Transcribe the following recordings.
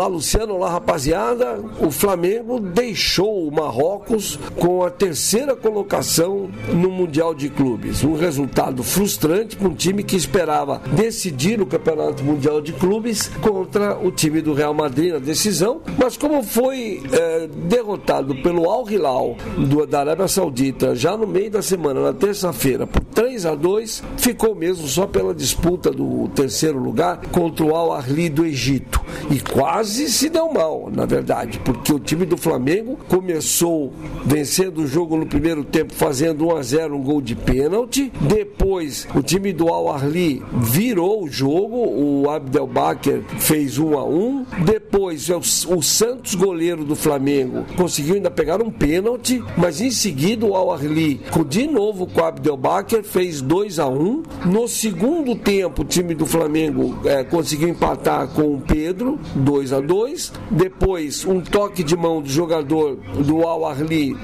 Olá, Luciano. Olá, rapaziada. O Flamengo deixou o Marrocos com a terceira colocação no Mundial de Clubes. Um resultado frustrante para um time que esperava decidir o Campeonato Mundial de Clubes contra o time do Real Madrid na decisão. Mas como foi é, derrotado pelo Al Hilal do, da Arábia Saudita já no meio da semana, na terça-feira, por 3 a 2 ficou mesmo só pela disputa do terceiro lugar contra o Al Ahly do Egito. E quase se deu mal, na verdade, porque o time do Flamengo começou vencendo o jogo no primeiro tempo, fazendo 1 a 0 um gol de pênalti. Depois, o time do Al Ahly virou o jogo, o Abdelbaker fez 1 a 1. Depois, o, o Santos goleiro do Flamengo conseguiu ainda pegar um pênalti, mas em seguida o Al Ahly, de novo com o Abdelbaker, fez 2 a 1. No segundo tempo, o time do Flamengo é, conseguiu empatar com o Pedro, 2 a 2. Depois, um toque de mão do jogador do Al Ahly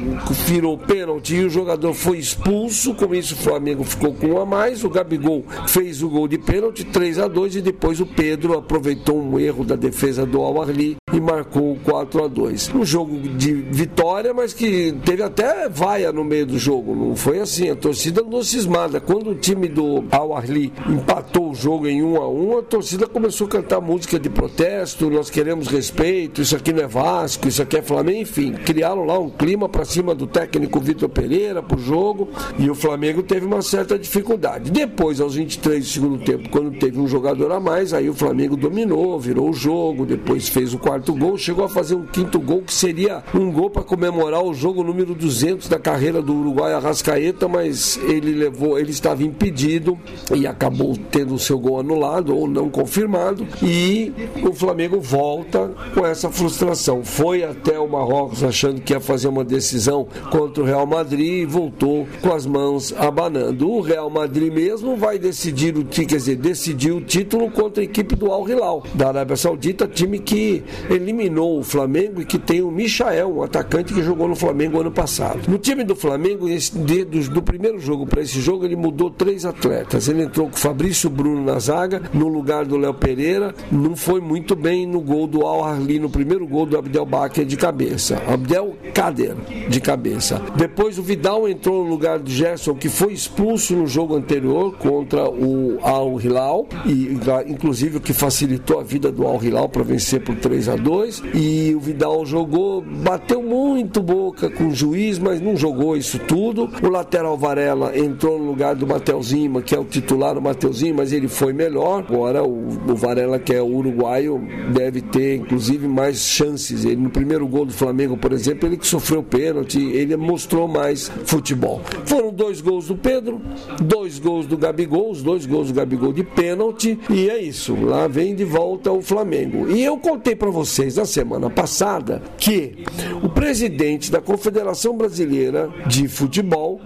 virou pênalti e o jogador foi expulso. Com isso, o Flamengo ficou com um a mais. O Gabigol fez o gol de pênalti, 3 a 2 e depois o Pedro aproveitou um erro da defesa do Al Ahly e marcou 4 a 2. Um jogo de vitória, mas que teve até vaia no meio do jogo. Não foi assim. A torcida não cismada. Quando o time do Al Ahly empatou o jogo em 1 a 1, a torcida começou a cantar música de protesto. Nós queremos respeito. Isso aqui não é Vasco, isso aqui é Flamengo. Enfim, criaram lá um clima para cima do técnico Vitor Pereira pro jogo e o Flamengo teve uma certa dificuldade. Depois, aos 23 do segundo tempo, quando teve um jogador a mais, aí o Flamengo dominou, virou o jogo, depois fez o quarto gol, chegou a fazer um quinto gol que seria um gol para comemorar o jogo número 200 da carreira do Uruguai Arrascaeta, mas ele levou, ele estava impedido e acabou tendo o seu gol anulado ou não confirmado e o Flamengo volta com essa frustração. Foi até o Marrocos achando que ia fazer uma decisão contra o Real Madrid e voltou com as mãos abanando. O Real Madrid mesmo vai decidir o quer dizer, decidiu o título contra a equipe do Al Hilal da Arábia Saudita, time que eliminou o Flamengo e que tem o Michael, um atacante que jogou no Flamengo ano passado. No time do Flamengo, do, do primeiro jogo para esse jogo, ele mudou três atletas. Ele entrou com Fabrício Bruno na zaga, no lugar do Léo Pereira. Não foi muito bem no gol do Al Arli, no primeiro gol do Abdel Baker de cabeça. Abdel Kader de cabeça. Depois o Vidal entrou no lugar do Gerson, que foi expulso no jogo anterior contra o Al Hilal, e inclusive o que facilitou a vida do Al Hilal para vencer por 3 a 2 E o Vidal jogou, bateu muito boca com o juiz, mas não jogou isso tudo. O lateral Varela entrou no lugar do Mateuzinho, que é o titular, o Mateuzinho, mas ele foi melhor. Agora o, o Varela, que é o uruguaio, deve ter inclusive mais chances. Ele no primeiro gol do Flamengo, por exemplo, ele que sofreu pênalti, ele mostrou mais futebol. Foram dois gols do Pedro, dois gols do Gabigol, os dois gols do Gabigol de pênalti, e é isso. Lá vem de volta o Flamengo. E eu contei para vocês na semana passada que o presidente da Confederação Brasileira de Futebol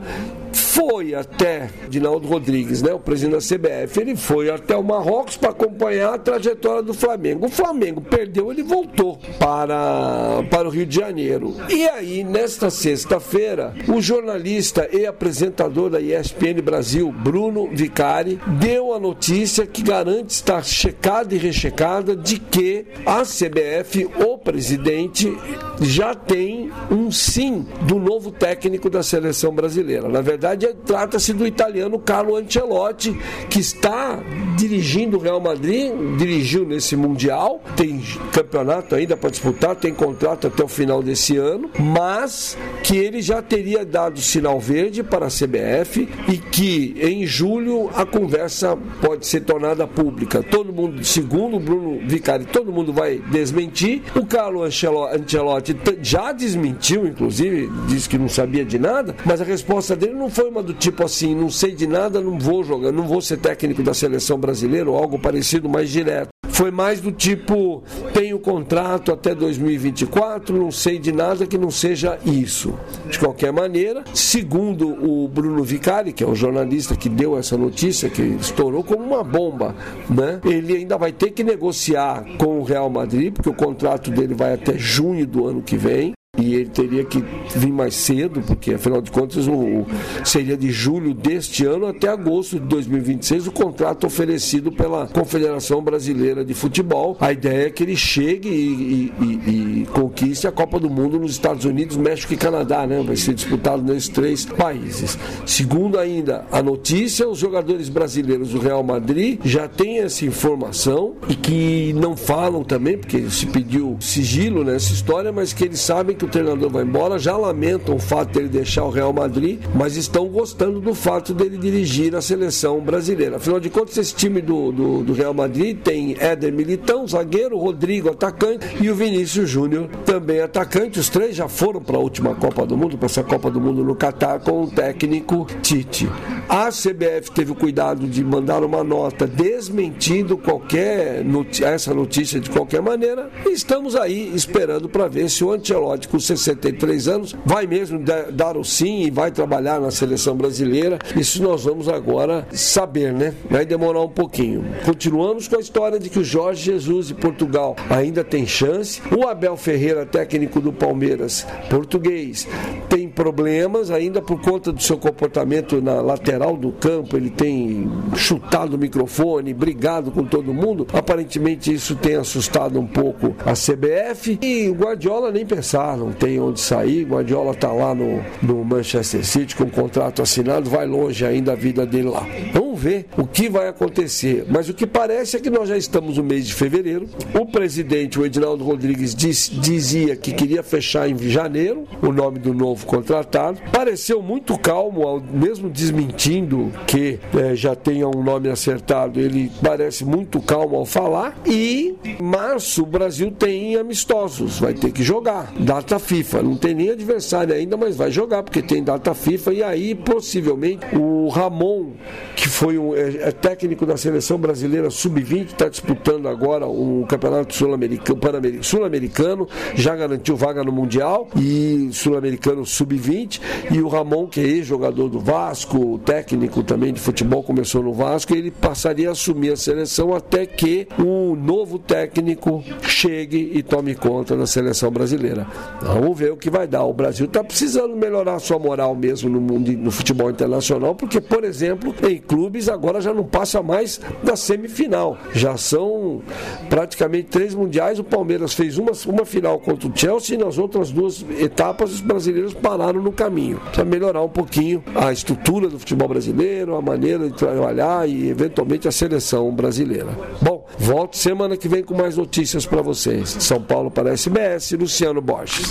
foi até Dinaldo Rodrigues, né, o presidente da CBF, ele foi até o Marrocos para acompanhar a trajetória do Flamengo. O Flamengo perdeu, ele voltou para, para o Rio de Janeiro. E aí, nesta sexta-feira, o jornalista e apresentador da ESPN Brasil, Bruno Vicari, deu a notícia que garante estar checada e rechecada de que a CBF, o presidente, já tem um sim do novo técnico da seleção brasileira. Na verdade, verdade, trata-se do italiano Carlo Ancelotti, que está dirigindo o Real Madrid, dirigiu nesse Mundial, tem campeonato ainda para disputar, tem contrato até o final desse ano, mas que ele já teria dado sinal verde para a CBF e que em julho a conversa pode ser tornada pública. Todo mundo, segundo o Bruno Vicari, todo mundo vai desmentir. O Carlo Ancelotti já desmentiu, inclusive, disse que não sabia de nada, mas a resposta dele não foi do tipo assim, não sei de nada, não vou jogar, não vou ser técnico da seleção brasileira ou algo parecido mais direto. Foi mais do tipo, tenho contrato até 2024, não sei de nada que não seja isso. De qualquer maneira, segundo o Bruno Vicari, que é o jornalista que deu essa notícia, que estourou como uma bomba, né? Ele ainda vai ter que negociar com o Real Madrid, porque o contrato dele vai até junho do ano que vem. E ele teria que vir mais cedo, porque afinal de contas o, seria de julho deste ano até agosto de 2026 o contrato oferecido pela Confederação Brasileira de Futebol. A ideia é que ele chegue e, e, e, conquiste a Copa do Mundo nos Estados Unidos, México e Canadá, né? Vai ser disputado nesses três países. Segundo ainda a notícia, os jogadores brasileiros do Real Madrid já têm essa informação e que não falam também, porque se pediu sigilo nessa história, mas que eles sabem que o treinador vai embora, já lamentam o fato dele deixar o Real Madrid, mas estão gostando do fato dele dirigir a seleção brasileira. Afinal de contas, esse time do, do, do Real Madrid tem Éder Militão, zagueiro, Rodrigo, atacante, e o Vinícius Júnior, também atacante. Os três já foram para a última Copa do Mundo, para essa Copa do Mundo no Catar, com o técnico Tite. A CBF teve o cuidado de mandar uma nota desmentindo qualquer notícia, essa notícia de qualquer maneira, e estamos aí esperando para ver se o Ancelotti com 63 anos, vai mesmo dar o sim e vai trabalhar na seleção brasileira. Isso nós vamos agora saber, né? Vai demorar um pouquinho. Continuamos com a história de que o Jorge Jesus de Portugal ainda tem chance. O Abel Ferreira, técnico do Palmeiras, português, tem problemas ainda por conta do seu comportamento na lateral do campo. Ele tem chutado o microfone, brigado com todo mundo. Aparentemente isso tem assustado um pouco a CBF e o Guardiola nem pensar não tem onde sair. Guardiola está lá no, no Manchester City com um contrato assinado, vai longe ainda a vida dele lá. Vamos ver o que vai acontecer. Mas o que parece é que nós já estamos no mês de fevereiro. O presidente, o Edinaldo Rodrigues, diz, dizia que queria fechar em janeiro o nome do novo contratado. Pareceu muito calmo, mesmo desmentindo que é, já tenha um nome acertado, ele parece muito calmo ao falar. E março o Brasil tem amistosos, vai ter que jogar. Data data FIFA. Não tem nem adversário ainda, mas vai jogar, porque tem data FIFA. E aí, possivelmente, o Ramon, que foi um, é, é técnico da seleção brasileira sub-20, está disputando agora um campeonato sul-americano, sul-americano, já garantiu vaga no Mundial e sul-americano sub-20. E o Ramon, que é ex-jogador do Vasco, técnico também de futebol, começou no Vasco, ele passaria a assumir a seleção até que o novo técnico chegue e tome conta da seleção brasileira. Vamos ver o que vai dar. O Brasil está precisando melhorar sua moral mesmo no, mundo, no futebol internacional, porque, por exemplo, em clubes agora já não passa mais da semifinal. Já são praticamente três mundiais. O Palmeiras fez uma, uma final contra o Chelsea e nas outras duas etapas os brasileiros pararam no caminho. Precisa melhorar um pouquinho a estrutura do futebol brasileiro, a maneira de trabalhar e, eventualmente, a seleção brasileira. Bom, volto semana que vem com mais notícias para vocês. São Paulo para a SBS, Luciano Borges.